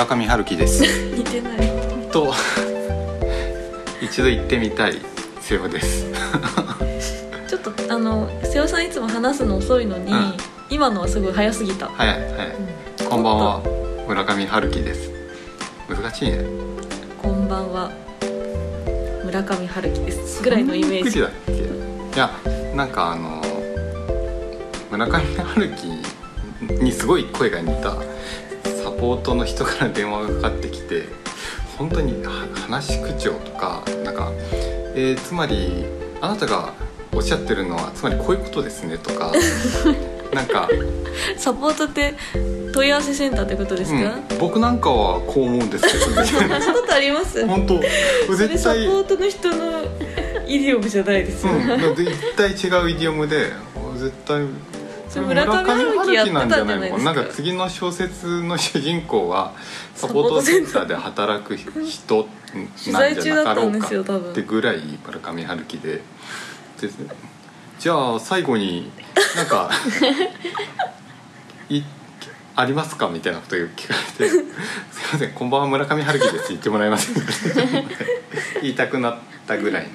村上春樹です。似てない。と一度行ってみたい瀬尾です。ちょっとあの瀬尾さんいつも話すの遅いのに、うん。今のはすごい早すぎた、早い早い。こんばんは。村上春樹です。難しいね。こんばんは。村上春樹です。ぐらいのイメージ。いやなんかあの村上春樹にすごい声が似た。サポートの人から電話がかかってきて本当には話し口調とかなんか、えーつまりあなたがおっしゃってるのはつまりこういうことですねとか なんか、サポートって問い合わせセンターってことですか、うん、僕なんかはこう思うんですけど そんななことあります？本当それサポ絶対ートの人のイディオムじゃないですよ、うん、絶対違うイディオムで絶対村上春樹やってたんじゃないですか。なんか次の小説の主人公はサポートセンターで働く人なんじゃなかろうかってぐらい村上春樹で。でじゃあ最後になんか いありますかみたいなことを聞かれて「すいませんこんばんは村上春樹です」言ってもらえませんか言いたくなったぐらい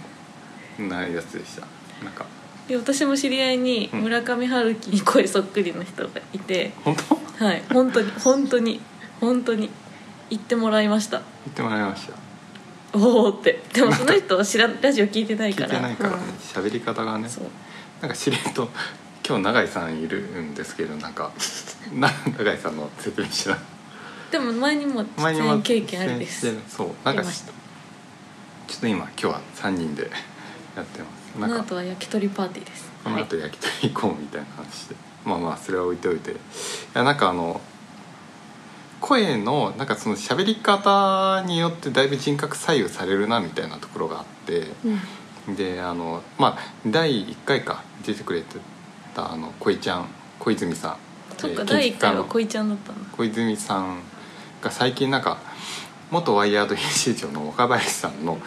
のなやつでした。なんかで私も知り合いにうん。村上春樹に声そっくりの人がいて、本当？はい。本当に本当に本当に言ってもらいました。言ってもらいました。おおって。でもその人は知らラジオ聞いてない聞いからてないからね。うん。喋り方がね。そう。なんかしれっと今日永井さんいるんですけどなんか な永井さんの説明しな。いでも前にも出前にも演経験あるです。そう。なんかちょっと今今日は3人でやってます。こなんかの後は焼き鳥パーティーです。この後焼き鳥行こうみたいな話で、まあまあそれは置いておいて。いやなんかあの声のなんかその喋り方によってだいぶ人格左右されるなみたいなところがあって。うん。であのまあ第1回か出てくれてたあの恋ちゃん小泉さん。そっかえー第1回は恋ちゃんだったんだ小泉さんが最近なんか元ワイヤード編集長の若林さんのうん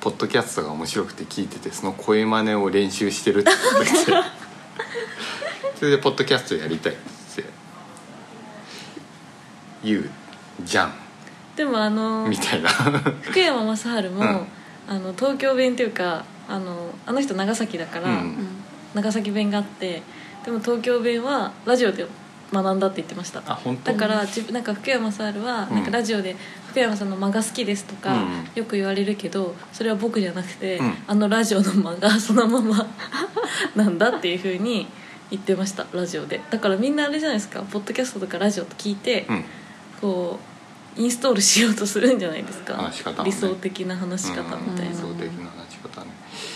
ポッドキャストが面白くて聞いててその声真似を練習してるってことでそれでポッドキャストやりたいって。言うじゃん。でもあのみたいな。福山雅治も、うん。あの東京弁っていうかあのあの人長崎だから、うん。長崎弁があってでも東京弁はラジオで学んだって言ってました。あ本当？だから自分なんか福山雅治はうん。なんかラジオで福山さんの間が好きですとかうん。よく言われるけどそれは僕じゃなくて、うん。あのラジオの間がそのまま なんだっていうふうに言ってましたラジオで。だからみんなあれじゃないですかポッドキャストとかラジオと聞いて、うん。こうインストールしようとするんじゃないですか。ね。理想的な話し方みたいな、うん。理想的な話し方ね。僕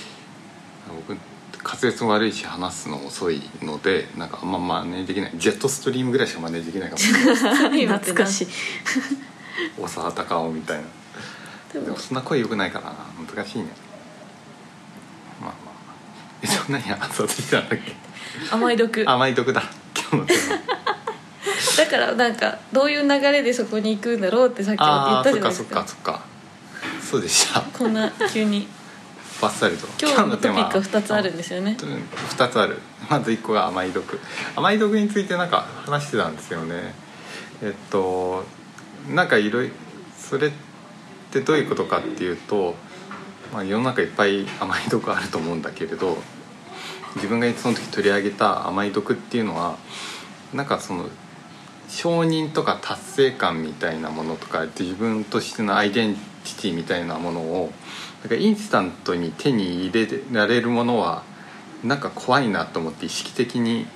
滑舌も悪いし話すの遅いのでなんかあんま真似できない。ジェットストリームぐらいしか真似できないかも。しれない懐かしい。大沢たかおみたいな。でも。そんな声良くないからな。難しいね。まあまあ。えそんなに話そうとしてたんだっけ？甘い毒。だ甘い毒だ。今日のテーマ。からなんかどういう流れでそこに行くんだろうってさっき言あったじゃないですか。かそっか。そうでした。こんな急にバッサリと今日のトピックは2つあるんですよね。2つある。まず1個が甘い毒。甘い毒についてなんか話してたんですよね。えっとなんかいろいろそれってどういうことかっていうと、まあ、世の中いっぱい甘い毒あると思うんだけれど自分がその時取り上げた甘い毒っていうのはなんかその承認とか達成感みたいなものとか自分としてのアイデンティティみたいなものをなんかインスタントに手に入れられるものはなんか怖いなと思って意識的に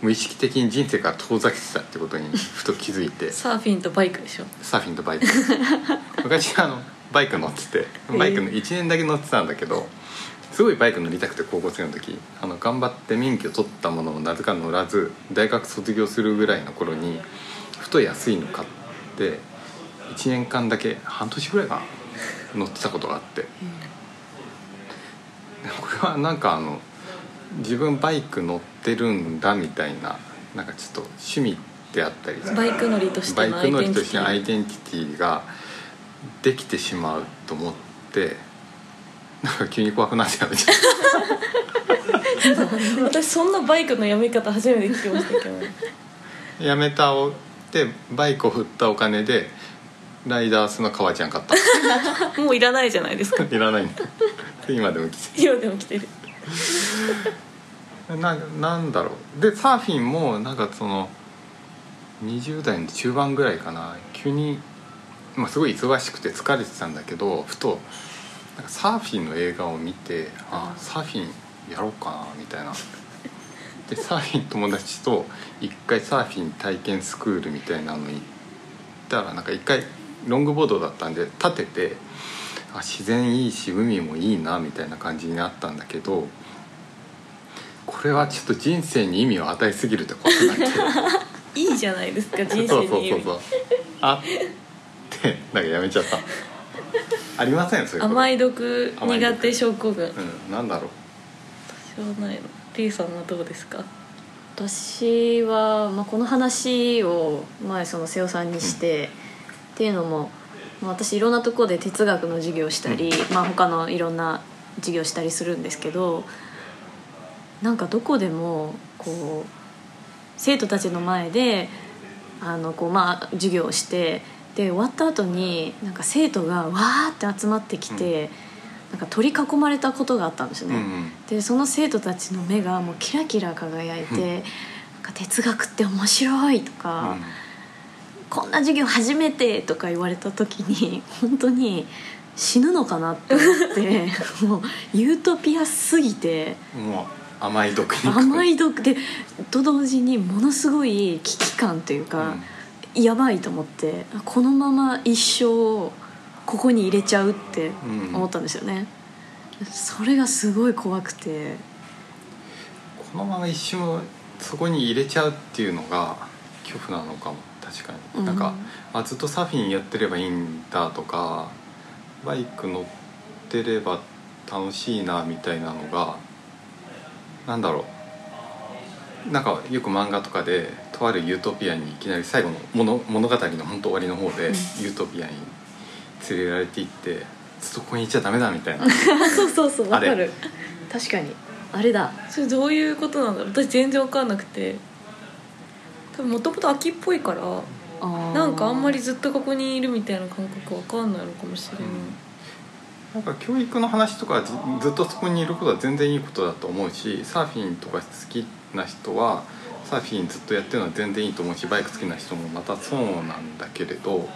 無意識的に人生から遠ざけてたってことにふと気づいて。サーフィンとバイクでしょ。サーフィンとバイク昔あのバイク乗ってて。バイクの1年だけ乗ってたんだけどすごいバイク乗りたくて高校生の時あの頑張って免許取ったものをなぜか乗らず大学卒業するぐらいの頃にふと安いの買って1年間だけ半年ぐらいかな乗ってたことがあって。これはなんかあの自分バイク乗ってるんだみたいななんかちょっと趣味であったり。バイク乗りとしてバイのアイク乗りとしてデンティティ。のアイデンティティができてしまうと思ってなんか急に怖くなっちゃっ私そんなバイクのやめ方初めて聞きましたけど。たやめたおってバイクを振ったお金でライダースの革ジャン買った。もういらないじゃないですか。いらない。んだ今でも着て今でも着てる。るななんだろう。でサーフィンもなんかその20代の中盤ぐらいかな。急に、まあ、すごい忙しくて疲れてたんだけどふとなんかサーフィンの映画を見てあサーフィンやろうかなみたいな。でサーフィン友達と一回サーフィン体験スクールみたいなの行ったらなんか一回ロングボードだったんで立ててあ自然いいし海もいいなみたいな感じになったんだけどこれはちょっと人生に意味を与えすぎるってことになっていいじゃないですか 人そう生にそうそうそうあってなんかやめちゃった。ありませんそういうこと。甘い毒苦手症候群。うんなんだろう。私はないの。T さんはどうですか？私は、まあ、この話を前その瀬尾さんにして、っていうのも、まあ、私いろんなところで哲学の授業をしたり、まあ、他のいろんな授業をしたりするんですけどなんかどこでもこう生徒たちの前であのこう、まあ、授業をしてで終わった後になんか生徒がわーって集まってきて、なんか取り囲まれたことがあったんですよね。うんうん。でその生徒たちの目がもうキラキラ輝いて、うん。なんか哲学って面白いとか、うんこんな授業初めてとか言われた時に本当に死ぬのかなって思って もうユートピアすぎてもう甘い毒に。甘い毒でと同時にものすごい危機感というか、やばいと思ってこのまま一生ここに入れちゃうってうん。思ったんですよね。それがすごい怖くて。このまま一瞬そこに入れちゃうっていうのが恐怖なのかも確かに、うん。なんかあずっとサーフィンやってればいいんだとかバイク乗ってれば楽しいなみたいなのがなんだろう。なんかよく漫画とかでとあるユートピアにいきなり最後の物物語の本当終わりの方で、うん。ユートピアに連れられていってずっとここにいちゃダメだみたいな。そうそうそうわかる。確かに。あれだ。それどういうことなんだろう。私全然分かんなくて多分もともと秋っぽいからなんかあんまりずっとここにいるみたいな感覚わかんないのかもしれない、なんか教育の話とかずずっとそこにいることは全然いいことだと思うしサーフィンとか好きな人はサーフィンずっとやってるのは全然いいと思うしバイク好きな人もまたそうなんだけれど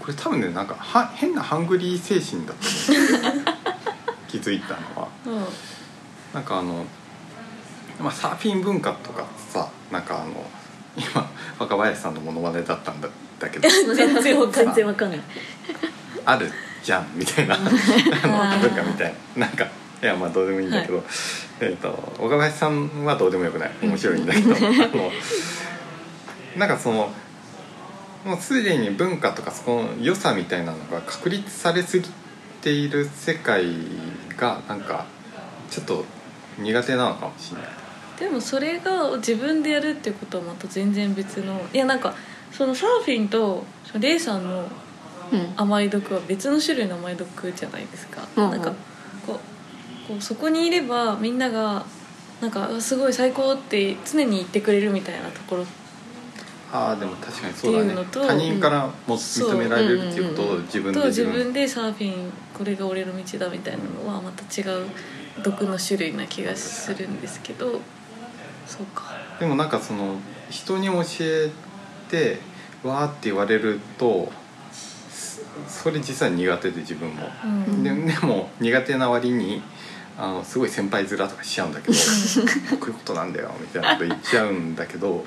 これ多分ねなんかは変なハングリー精神だと思う。気づいたのは。うん。なんかあの、まあ、サーフィン文化とかさなんかあの今若林さんのモノマネだったんだだけど。全然わかんない。全然わかんないあるじゃんみたいな。あの文化みたいな。なんかいやまあどうでもいいんだけど、えっ、と岡林さんはどうでもよくない。面白いんだけど。あのなんかそのもうすでに文化とかそこの良さみたいなのが確立されすぎている世界がなんかちょっと苦手なのかもしれない。でもそれが自分でやるっていうことはまた全然別のいやなんかそのサーフィンとそのレイさんのうん。甘い毒は別の種類の甘い毒じゃないですか、うんうん。なんかこうこうそこにいればみんながなんかすごい最高って常に言ってくれるみたいなところ。ああでも確かにそうだね。っていうのと他人からも認められるっていうことを自分でと自分自分でサーフィンこれが俺の道だみたいなのはまた違う毒の種類な気がするんですけどそうか。でもなんかその人に教えてわーって言われるとそそれ実は苦手で自分も、うん。ででも苦手な割にあのすごい先輩面とかしちゃうんだけどこういうことなんだよみたいなこと言っちゃうんだけど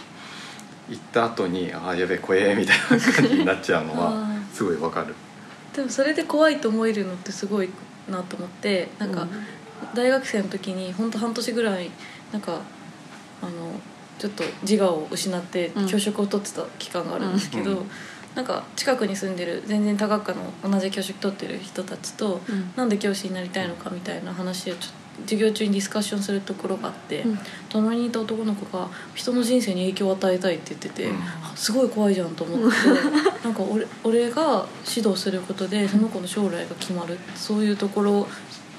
行った後にああやべえ怖えみたいな感じになっちゃうの あはー。すごいわかる。でもそれで怖いと思えるのってすごいなと思ってなんか大学生の時に本当半年ぐらいなんかあのちょっと自我を失ってうん。教職を取ってた期間があるんですけど、うんなんか近くに住んでる全然多学科の同じ教職取ってる人たちと、うん。なんで教師になりたいのかみたいな話をちょっと授業中にディスカッションするところがあって、うん。隣にいた男の子が人の人生に影響を与えたいって言ってて、うん。あすごい怖いじゃんと思って なんか俺俺が指導することでその子の将来が決まる。そういうところ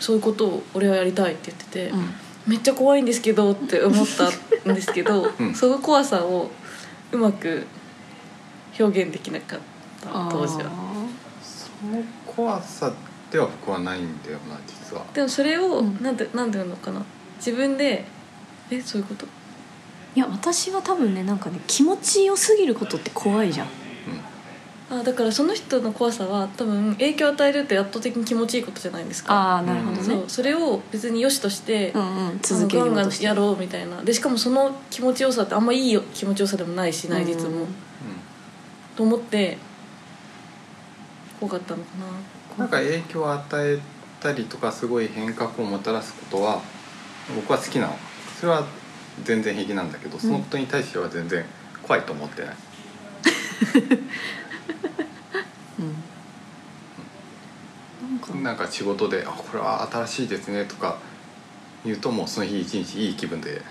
そういうことを俺はやりたいって言ってて、うんめっちゃ怖いんですけどって思ったんですけど、うん。その怖さをうまく表現できなかった当時は。その怖さでは僕はないんだよな実は。でもそれを、うん。なんてなんていうのかな。自分でえそういうこと？いや私は多分ねなんかね気持ちよすぎることって怖いじゃんあだからその人の怖さは多分影響を与えるって圧倒的に気持ちいいことじゃないですか。ああなるほどね。そうそれを別に良しとして、うんうん続けよガンガンやろうみたいな。でしかもその気持ちよさってあんまいいよ気持ちよさでもないし内実も、うんと思って怖かったのかな。なんか影響を与えたりとかすごい変革をもたらすことは僕は好きなのそれは全然平気なんだけどそのことに対しては全然怖いと思ってない、う んなん。かなんか仕事で「あこれは新しいですね」とか言うともうその日一日いい気分で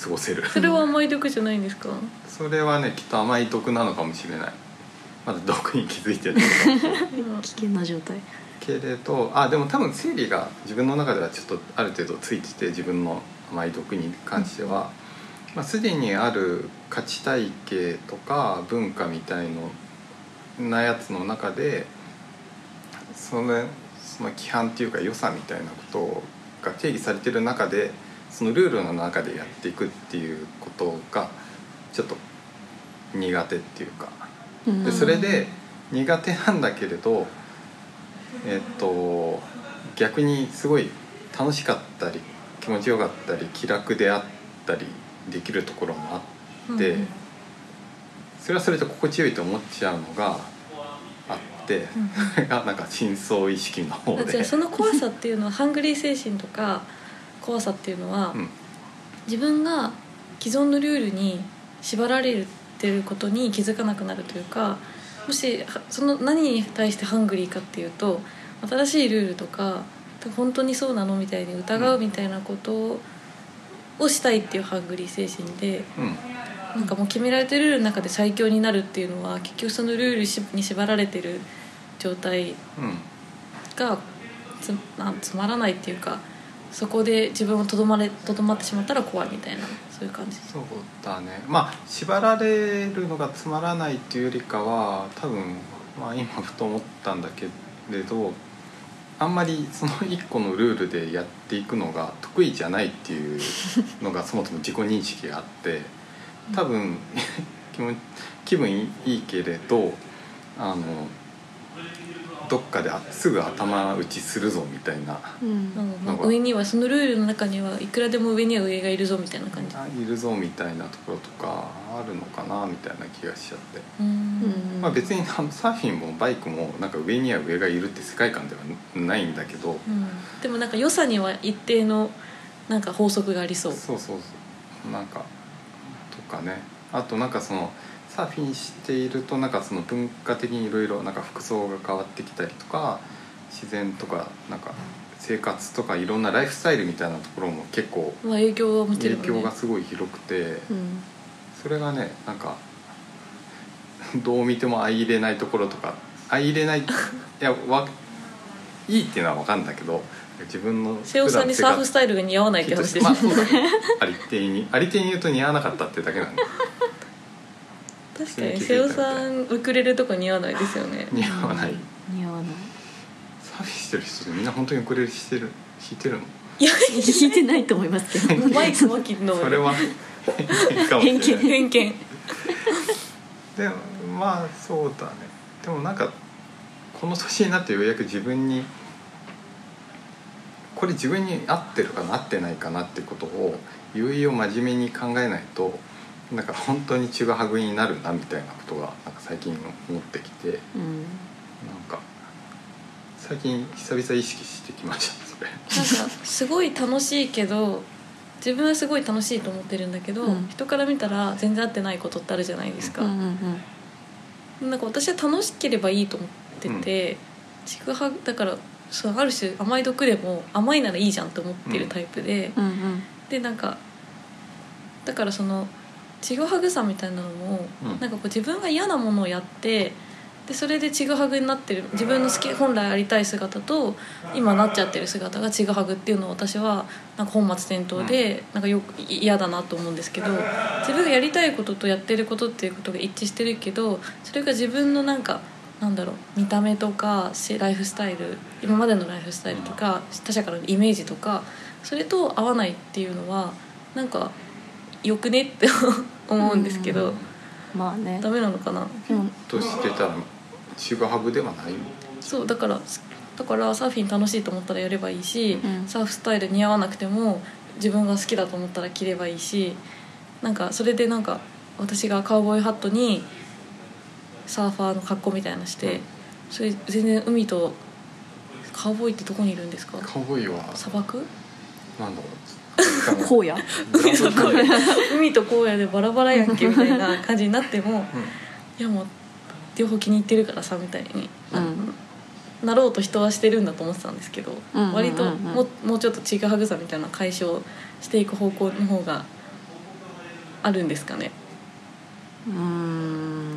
過ごせる。それは甘い毒じゃないんですか？それはねきっと甘い毒なのかもしれない。まだ毒に気づいてる 危険な状態。けれどあでも多分整理が自分の中ではちょっとある程度ついてて自分の甘い毒に関しては、まあ、すでにある価値体系とか文化みたいのなやつの中でそのその規範っていうか良さみたいなことが定義されてる中でそのルールの中でやっていくっていうことがちょっと苦手っていうか。うん。でそれで苦手なんだけれどえっと逆にすごい楽しかったり気持ちよかったり気楽であったりできるところもあって、うんそれはそれで心地よいと思っちゃうのがあって、それがなんか深層意識の方で。その怖さっていうのはハングリー精神とか怖さっていうのは、うん。自分が既存のルールに縛られてることに気づかなくなるというかもしはその何に対してハングリーかっていうと新しいルールとか本当にそうなのみたいに疑うみたいなことをしたいっていうハングリー精神でうんなんかもう決められてるルールの中で最強になるっていうのは結局そのルールしに縛られてる状態うん。がつなんつまらないっていうかそこで自分をとどまれとどまってしまったら怖いみたいなそういう感じ。そうだね。まあ縛られるのがつまらないっていうよりかは多分、まあ、今ふと思ったんだけれどあんまりその一個のルールでやっていくのが得意じゃないっていうのがそもそも自己認識があって多分気分いいけれどあのどっかであすぐ頭打ちするぞみたいな。うん。上にはそのルールの中にはいくらでも上には上がいるぞみたいな感じ。あいるぞみたいなところとかあるのかなみたいな気がしちゃって。うん。うんまあ、別にサーフィンもバイクもなんか上には上がいるって世界観ではないんだけど。うん。でもなんか良さには一定のなんか法則がありそう。そうそうそう。なんかとかね。あとなんかそのサーフィンしているとなんかその文化的にいろいろなんか服装が変わってきたりとか自然とかなんか生活とかいろんなライフスタイルみたいなところも結構まあ影響がすごい広くてうん。それがねなんか どう見ても相入れないところとか相入れない いやわいいっていうのは分かるんだけど自分の瀬尾さんにサーフスタイルが似合わないって話です、ねありていにありていに言うと似合わなかったってだけなんで確かに瀬尾さんウクレレとか似合わないですよね。似合わない。似合わない。サーフィンしてる人ってみんな本当にウクレレしてる弾いてるの？いや聞いてないと思いますけど。マイクマキの？それは偏見偏見でもまあそうだね。でもなんかこの年になってようやく自分にこれ自分に合ってるかな合ってないかなってことをいよいよ真面目に考えないとなんか本当にちぐはぐになるなみたいなことがなんか最近思ってきてうん。なんか最近久々意識してきましたそれ。なんかすごい楽しいけど自分はすごい楽しいと思ってるんだけど、うん。人から見たら全然合ってないことってあるじゃないですか、うんうんなんか私は楽しければいいと思ってて、ちぐはぐだからそうある種甘い毒でも甘いならいいじゃんと思ってるタイプで、うんうん。でなんかだからそのちぐはぐさみたいなのも、うん。なんかこう自分が嫌なものをやってでそれでちぐはぐになってる自分の好き本来ありたい姿と今なっちゃってる姿がちぐはぐっていうのを私はなんか本末転倒でなんかよく嫌だなと思うんですけど自分がやりたいこととやってることっていうことが一致してるけどそれが自分のなんかなんだろう見た目とかしライフスタイル今までのライフスタイルとか他者からのイメージとかそれと合わないっていうのはなんかよくね？って 思うんですけど、うん。まあね。ダメなのかな？でもとしてたらちぐはぐではない？そうだからだからサーフィン楽しいと思ったらやればいいし、うん。サーフスタイル似合わなくても自分が好きだと思ったら着ればいいしなんかそれでなんか私がカウボーイハットにサーファーの格好みたいなのしてそれ全然海とカウボーイってどこにいるんですか？カウボーイは砂漠？なんだろう荒野 海と荒野でバラバラやんけみたいな感じになってもいやもう両方気に入ってるからさみたいに、うん。なろうと人はしてるんだと思ってたんですけど、うんうんうんうん。割とももうちょっとちぐはぐさみたいなの解消していく方向の方があるんですかね。うーん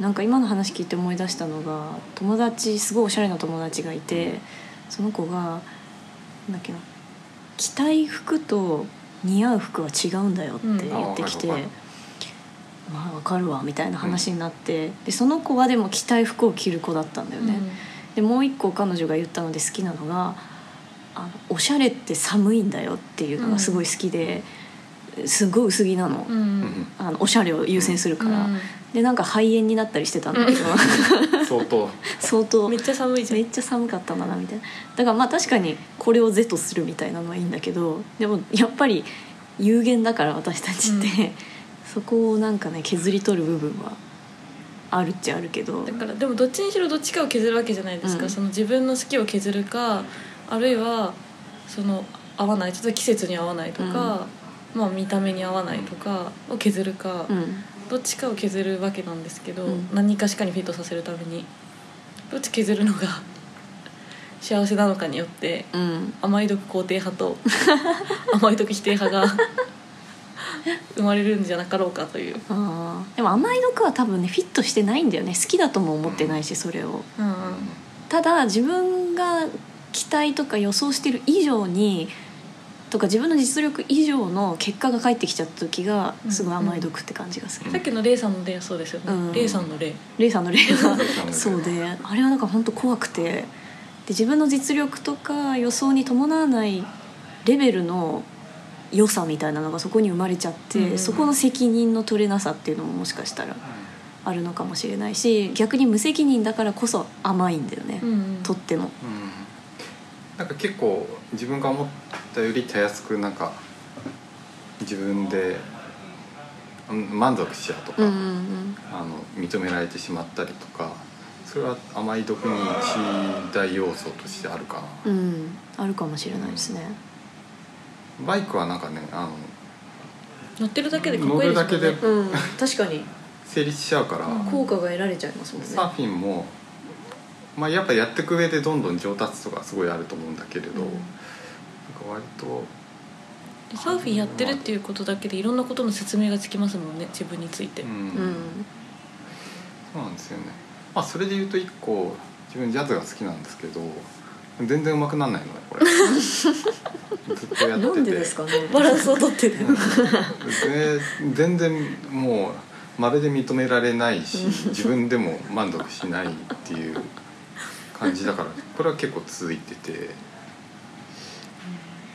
なんか今の話聞いて思い出したのが友達すごいおしゃれな友達がいてその子がなんだっけな着たい服と似合う服は違うんだよって言ってきて、うんあまあわかるわみたいな話になって、でその子はでも着たい服を着る子だったんだよね。でもう一個彼女が言ったので好きなのがあのおしゃれって寒いんだよっていうのがすごい好きで、すごい薄着なの,、うんうん。あのおしゃれを優先するから、うんでなんか肺炎になったりしてたんだけど。相当。相当。めっちゃ寒いじゃん。めっちゃ寒かったんだなみたいな。だからまあ確かにこれを是とするみたいなのはいいんだけどでもやっぱり有限だから私たちって、うん。そこをなんかね削り取る部分はあるっちゃあるけど。だからでもどっちにしろどっちかを削るわけじゃないですか、うん。その自分の好きを削るかあるいはその合わないちょっと季節に合わないとか、まあ、見た目に合わないとかを削るか、うんどっちかを削るわけなんですけど、うん。何かしかにフィットさせるためにどっち削るのが 幸せなのかによってうん。甘い毒肯定派と 甘い毒否定派が 生まれるんじゃなかろうかという。でも甘い毒は多分ねフィットしてないんだよね。好きだとも思ってないしそれを。うんうん。ただ自分が期待とか予想してる以上にとか自分の実力以上の結果が返ってきちゃった時がすごい甘い毒って感じがする、さっきのレイさんの例はそうですよね、うん。レイさんの例レイさんの例はレイさんの例 そうであれはなんか本当怖くて。で自分の実力とか予想に伴わないレベルの良さみたいなのがそこに生まれちゃって、うんそこの責任の取れなさっていうのももしかしたらあるのかもしれないし逆に無責任だからこそ甘いんだよね、うんうん。とっても。うんなんか結構自分が思ったよりたやすくなんか自分でうん満足しちゃうとか、うんうんあの認められてしまったりとかそれは甘い毒に一大要素としてあるかな、うん、うん、あるかもしれないですね。バイクはなんかねあの乗ってるだけでかっこいいですね。乗るだけでうん、確かに。成立しちゃうから、うん。効果が得られちゃいますもんね。サーフィンも、まあ、やっぱやっていく上でどんどん上達とかすごいあると思うんだけれど、なんか割とサーフィンやってるっていうことだけでいろんなことの説明がつきますもんね自分について、うん、うん、そうなんですよね。まあそれで言うと一個自分ジャズが好きなんですけど全然上手くならないのねこれ。ずっとやってて。なんでですかね。バランスをとってる。うん。で全然もうまるで認められないし自分でも満足しないっていう感じだからこれは結構続いてて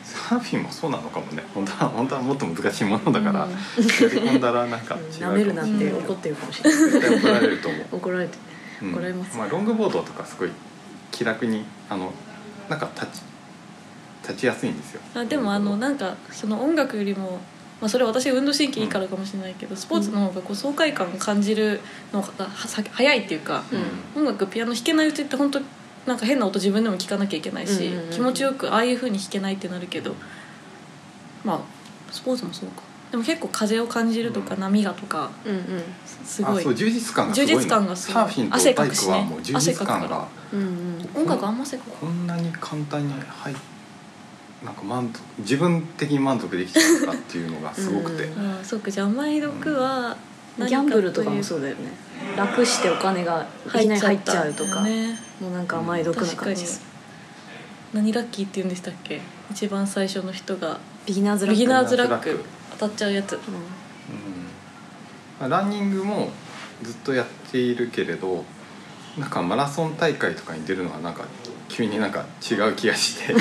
サーフィンもそうなのかもね。本当は本当はもっと難しいものだから、うん。やり込んだらなんか違うかも舐めるなってうん怒ってるかもしれない。絶対怒られると思う、怒られて。うん。怒られますまあ、ロングボードとかすごい気楽にあのなんか立ち立ちやすいんですよ。あでもあのなんかその音楽よりも、まあ、それは私運動神経いいからかもしれないけどスポーツの方がこう爽快感を感じるのが早いっていうか、音楽ピアノ弾けないうちって本当なんか変な音自分でも聞かなきゃいけないし、うんうんうん。気持ちよくああいう風に弾けないってなるけどまあスポーツもそうか。でも結構風を感じるとか波がとかうんうん。すごい。あそう充実感がすごいの充実感がすごい。サーフィンと汗バイかくしねクはもう充実感汗かがうんうん。音楽あんませここんなに簡単に入っなんか満足自分的に満足できちゃうかっていうのがすごくて、うん。ああそうかじゃあ甘い毒は何ギャンブルとかもそうだよね。楽してお金がいきなり入っちゃうとか、ねもうなんか甘い毒な感じ。何ラッキーって言うんでしたっけ？一番最初の人が。ビギナーズラック。ビギナーズラック。当たっちゃうやつ。ううん。ランニングもずっとやっているけれどなんかマラソン大会とかに出るのはなんか急になんか違う気がして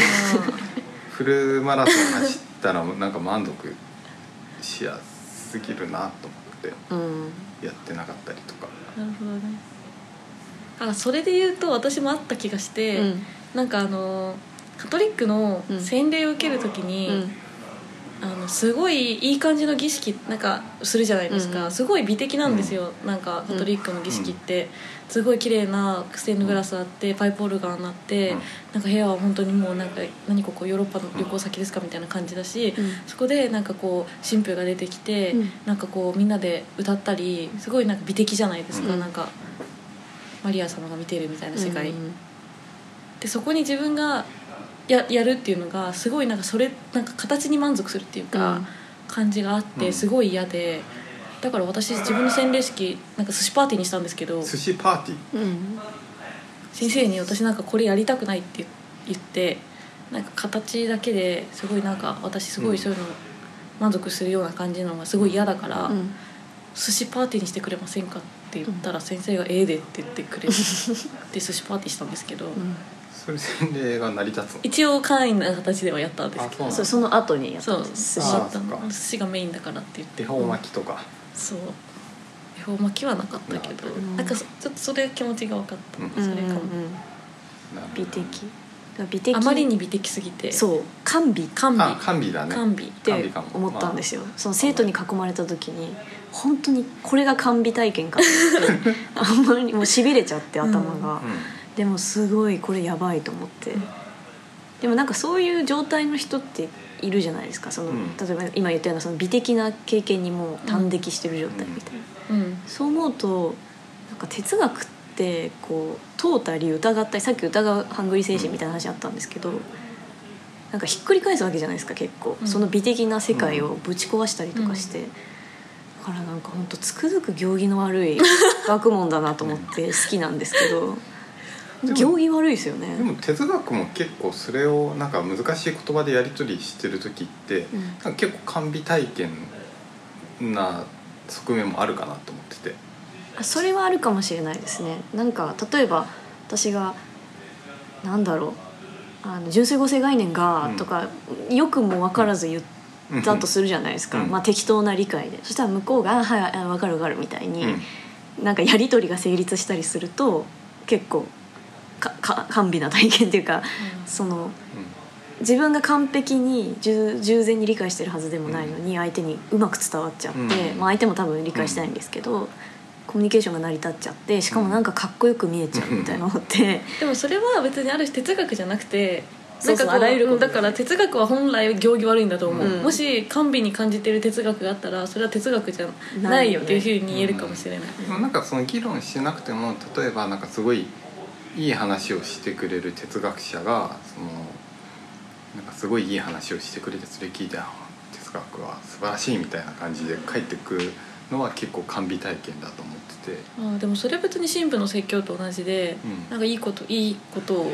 フルマラソン走ったらなんか満足しやすぎるなと思ってうん。やってなかったりとか。なるほどね。あそれで言うと私もあった気がして、うん。なんかあのカトリックの洗礼を受ける時に、うんあのすごいいい感じの儀式なんかするじゃないですか、うんすごい美的なんですよ、なんかカトリックの儀式って、すごい綺麗なステンドグラスあってパイプオルガンあって、うん。なんか部屋は本当にもうなんか何ここヨーロッパの旅行先ですかみたいな感じだし、うん。そこでなんかこう神父が出てきて、うん。なんかこうみんなで歌ったりすごいなんか美的じゃないですか、うん。なんかマリア様が見てるみたいな世界、うん。でそこに自分がややるっていうのがすごいなんかそれなんか形に満足するっていうか、うん。感じがあっうん。てすごい嫌で、だから私自分の洗礼式なんか寿司パーティーにしたんですけど寿司パーティー？うん。先生に私なんかこれやりたくないって言ってなんか形だけですごいなんか私すごいそういうの満足するような感じのがすごい嫌だから、うん寿司パーティーにしてくれませんかって言ったら先生が「ええで」って言ってくれてで寿司パーティーしたんですけど、うんそれ洗礼が成り立つの？一応簡易な形ではやったんですけどあそうなんだ。そうその後にやったそうんです寿っか。寿司がメインだからって言って。恵方巻きとか。そう。恵方巻きはなかったけど、うん。なんかそちょっとそれ気持ちが分かった、うん。それかも、うん美的。美的。あまりに美的すぎて。そう。甘美。っ甘美。あ甘美だね。甘美て思ったんですよ、その生徒に囲まれた時に本当にこれが甘美体験かって あんまりもうしびれちゃって頭が、まあでもすごいこれやばいと思って。でもなんかそういう状態の人っているじゃないですか。その、うん。例えば今言ったようなその美的な経験にもう端的してる状態みたいな、うん。そう思うとなんか哲学ってこう問うたり疑ったりさっき疑うハングリー精神みたいな話あったんですけど、なんかひっくり返すわけじゃないですか結構、うん。そその美的な世界をぶち壊したりとかして、だからなんか本当つくづく行儀の悪い学問だなと思って好きなんですけど行儀悪いですよね。でも哲学も結構それをなんか難しい言葉でやり取りしてる時って、うん。なんか結構甘美体験な側面もあるかなと思ってて。あそれはあるかもしれないですね。なんか例えば私がなんだろうあの純粋合成概念がうん。とか、よくも分からず言ったとするじゃないですか、うん。まあ、適当な理解で。そしたら向こうが「あはいあ分かる分かる」みたいに、うん。なんかやり取りが成立したりすると結構甘美な体験っていうかその自分が完璧に従従前に理解してるはずでもないのに相手にうまく伝わっちゃって、うん。まあ、相手も多分理解してないんですけど、コミュニケーションが成り立っちゃってしかもなんかかっこよく見えちゃうみたいなのって、でもそれは別にある種哲学じゃなくてなんかこう。あらゆることだから哲学は本来行儀悪いんだと思う、うん。もし甘美に感じてる哲学があったらそれは哲学じゃないよっていうふうに言えるかもしれない、でもなんかその議論しなくても例えばなんかすごいいい話をしてくれる哲学者がそのなんかすごいいい話をしてくれてそれ聞いてあ哲学は素晴らしいみたいな感じで帰ってくるのは結構甘美体験だと思ってて、あーでもそれは別に神父の説教と同じで、うん。なんかいいこといいことを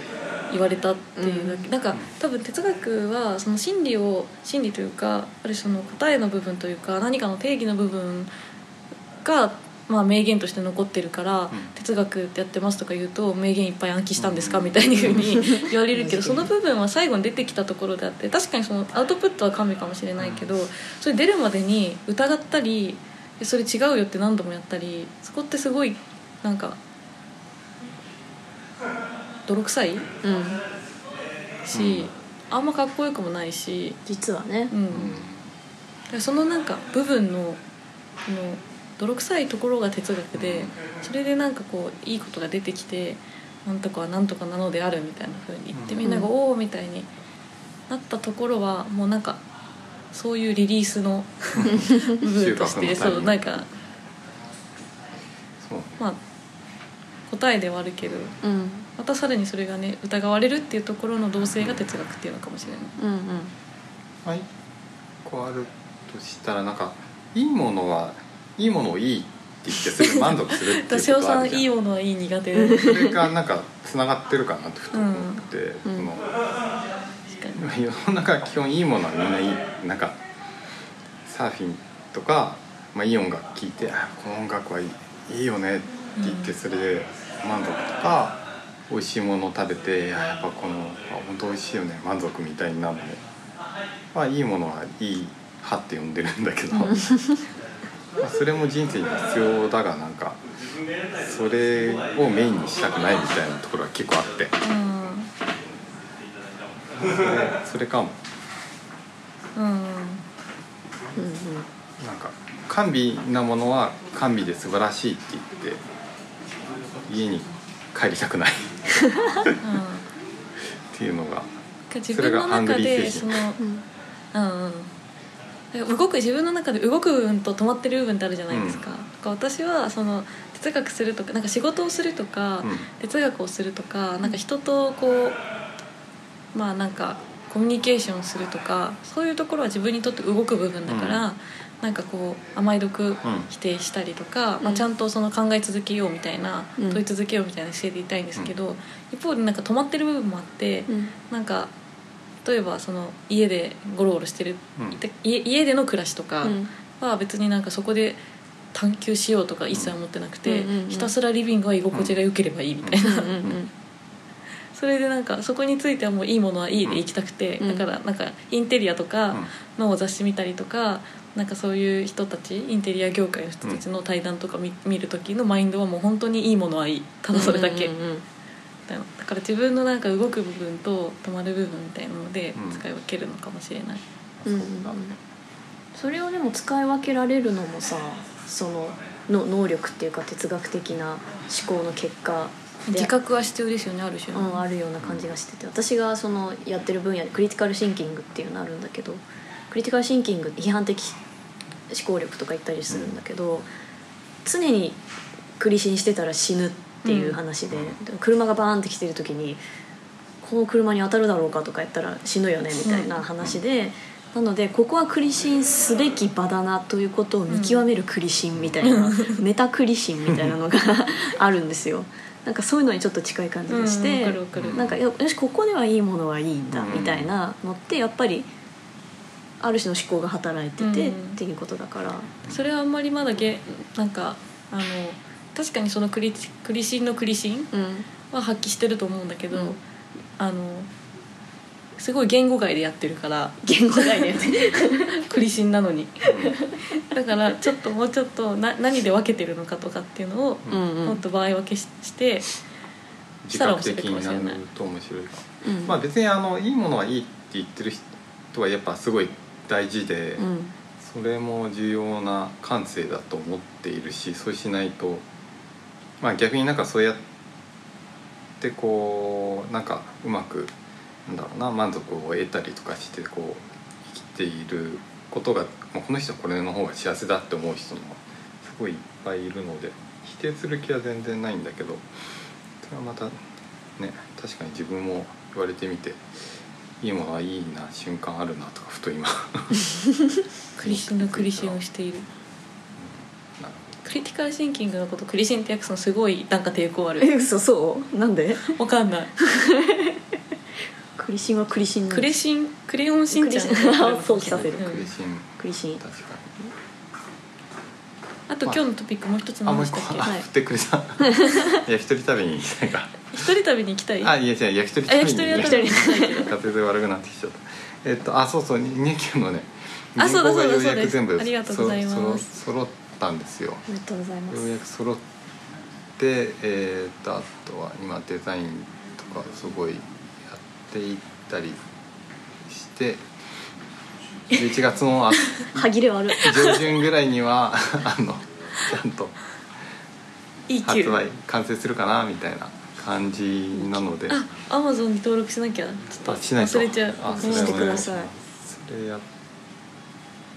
言われたっていうだけ、うん。なんか多分哲学はその真理を真理というかある種その答えの部分というか何かの定義の部分が、まあ、名言として残ってるから、哲学ってやってますとか言うと名言いっぱい暗記したんですか、うん。みたいにふうに 言われるけどその部分は最後に出てきたところであって確かにそのアウトプットは神かもしれないけどそれ出るまでに疑ったりえそれ違うよって何度もやったりそこってすごいなんか泥臭いうん、し、あんまかっこよくもないし、実はね。う、ん。そのなんか部分のこの泥臭いところが哲学でそれでなんかこういいことが出てきてなんとかはなんとかなのであるみたいな風に言ってうんみんなが「おお」みたいになったところはもうなんかそういうリリースの 部分としてそうなんかそうまあ答えではあるけどうん。またさらにそれがね疑われるっていうところの動性が哲学っていうのかもしれない。うんうん。はい。こうあるとしたらなんかいいものはいいものをいいって言ってそれで満足するっていうことあるじゃん。いいものはいい苦手。でそれがなんかつながってるかなってふと思って、うん。その世の中基本いいものはみん。ないいなんかサーフィンとか、まあ、いい音楽聴いてあ「この音楽はいいいいよね」って言ってそれで満足とか美味しいものを食べていややっぱこのあ本当美味しいよね満足みたいになるのまあいいものはいい派って呼んでるんだけどまあそれも人生に必要だがなんかそれをメインにしたくないみたいなところは結構あって。それそれかも。うん。うんなんか甘美なものは甘美で素晴らしいって言って家に帰りたくない。っていうのが自分の中でそのうんうん動く自分の中で動く部分と止まってる部分ってあるじゃないですか,、だから私はその哲学するとかなんか仕事をするとか、うん。哲学をするとかなんか人とこうまあなんかコミュニケーションするとかそういうところは自分にとって動く部分だから、うん。なんかこう甘い毒否定したりとか、まあ、ちゃんとその考え続けようみたいな、うん。問い続けようみたいな教えていたいんですけど、一方でなんか止まってる部分もあって、うん。なんか例えばその家でゴロゴロしてる、うん。で家家での暮らしとかうん。は別になんかそこで探求しようとか一切思ってなくて、うんうんうん。ひたすらリビングは居心地が良ければいいみたいな、うんうん それでなんかそこについてはもういいものはいいで行きたくて、うん。だからなんかインテリアとかうん。の雑誌見たりとかなんかそういう人たちインテリア業界の人たちの対談とか見見る時のマインドはもう本当にいいものはいい。ただそれだけ、うんうんうんみたいなだから自分のなんか動く部分と止まる部分みたいなのでうん。使い分けるのかもしれない、うんうんうん。それをでも使い分けられるのもさそのの能力っていうか哲学的な思考の結果で。自覚は必要ですよねある種の、うん、あるような感じがしてて。私がそのやってる分野でクリティカルシンキングっていうのあるんだけどクリティカルシンキングって批判的思考力とか言ったりするんだけど、常にクリシンしてたら死ぬっていう話で、車がバーンって来てる時にこの車に当たるだろうかとか言ったら死ぬよねみたいな話で。なのでここはクリシンすべき場だなということを見極めるクリシンみたいな、メタクリシンみたいなのが あるんですよ。なんかそういうのにちょっと近い感じがして、うん。なんかよよしここではいいものはいいんだうんみたいなのってやっぱりある種の思考が働いててっうん。ていうことだから、それはあんまりまだげなんかあの確かにそのクリクリシンのクリシンうん。は発揮してると思うんだけど、うん。あのすごい言語外でやってるから言語外で クリシンなのに。だからちょっともうちょっとな何で分けてるのかとかっていうのをうんうん。もっと場合分けしして自覚的になると面白いか。うん。まあ別にあのいいものはいいって言ってる人はやっぱすごい大事で、うん。それも重要な感性だと思っているしそうしないとまあ逆になんかそうやってこうなんかうまくなんだろうな満足を得たりとかしてこう生きていることが、まあ、この人はこれの方が幸せだって思う人もすごいいっぱいいるので否定する気は全然ないんだけどそれはまたね確かに自分も言われてみていいものはいいな瞬間あるなとかふと今。クリシのクリシンをしている。クリティカルシンキングのことクリシンって訳すのすごいなんか抵抗ある。え嘘そう？なんで？わかんない。クリシンはクリシンクレシンクレヨンしんちゃんクレシン。あ想起させる。クリシン。クリシン。確かあと今日のトピックもう一つ何でしたっけ？ってくれた。焼き鳥食べに行きたいか。一人旅に行きたい？あいやじゃ焼き鳥あ焼き食べに行きたい。悪くなってきちゃった。えっとあそうそう入級のねあそうだそうだそうです。ありがとうございます。そろ揃ったんですよ。おめでとうございます。ようやく揃ってえーっとあとは今デザインとかすごいやっていったりして11月のあ 歯切れ悪い。上旬ぐらいには あのちゃんといい級発売完成するかなみたいな感じなので。あアマゾンに登録しなきゃちょっと忘れちゃう。それお願ください。それや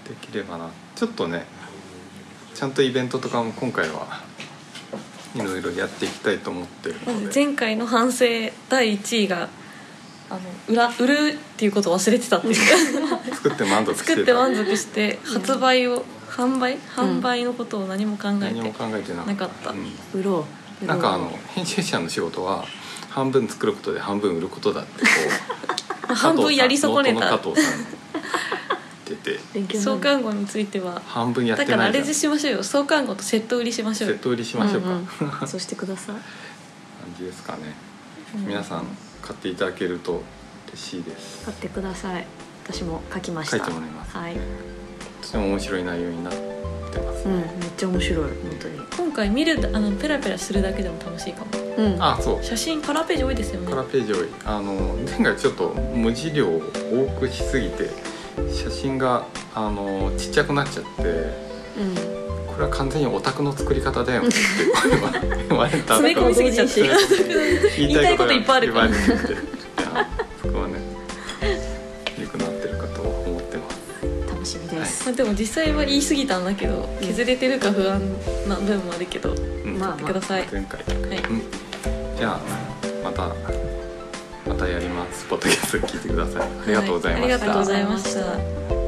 できればな。ちょっとねちゃんとイベントとかも今回はいろいろやっていきたいと思ってるので。前回の反省第1位があの売ら売るっていうことを忘れてたっていう。作って満足して作って満足して発売を販売？販売のことを何も考え何もて考えてななかった、うん。売ろう。なんかあの編集者の仕事は半分作ることで半分売ることだってこう 半分やり損ねた。加藤さんて。創刊号については。半分やってだからあれないじゃんにしましょうよ。創刊号とセット売りしましょうよ。セット売りしましょうか、んん。そうしてください。じですかね、うん。皆さん買っていただけると嬉しいです。買ってください。私も書きました。書いてもらいます。はい、とても面白い内容になってます、うん、めっちゃ面白い本当に。今回見るあのペラペラするだけでも楽しいかも。うん。あそう。写真カラーページ多いですよね。カラーページ多い。あの前回ちょっと文字量を多くしすぎて写真があのちっちゃくなっちゃってうん。これは完全にオタクの作り方だよ。ね って言われた。詰め込みすぎちゃって。言いたいこといっぱいあるから。そこはね良くなってるかと思ってます。楽しみです、まあでも実際は言い過ぎたんだけど削れてるか不安な部分もあるけどうん。まあ買ってください。前回はい。うん。じゃあまたポッドキャスト聞いてください。ありがとうございました、はいありがとうございました。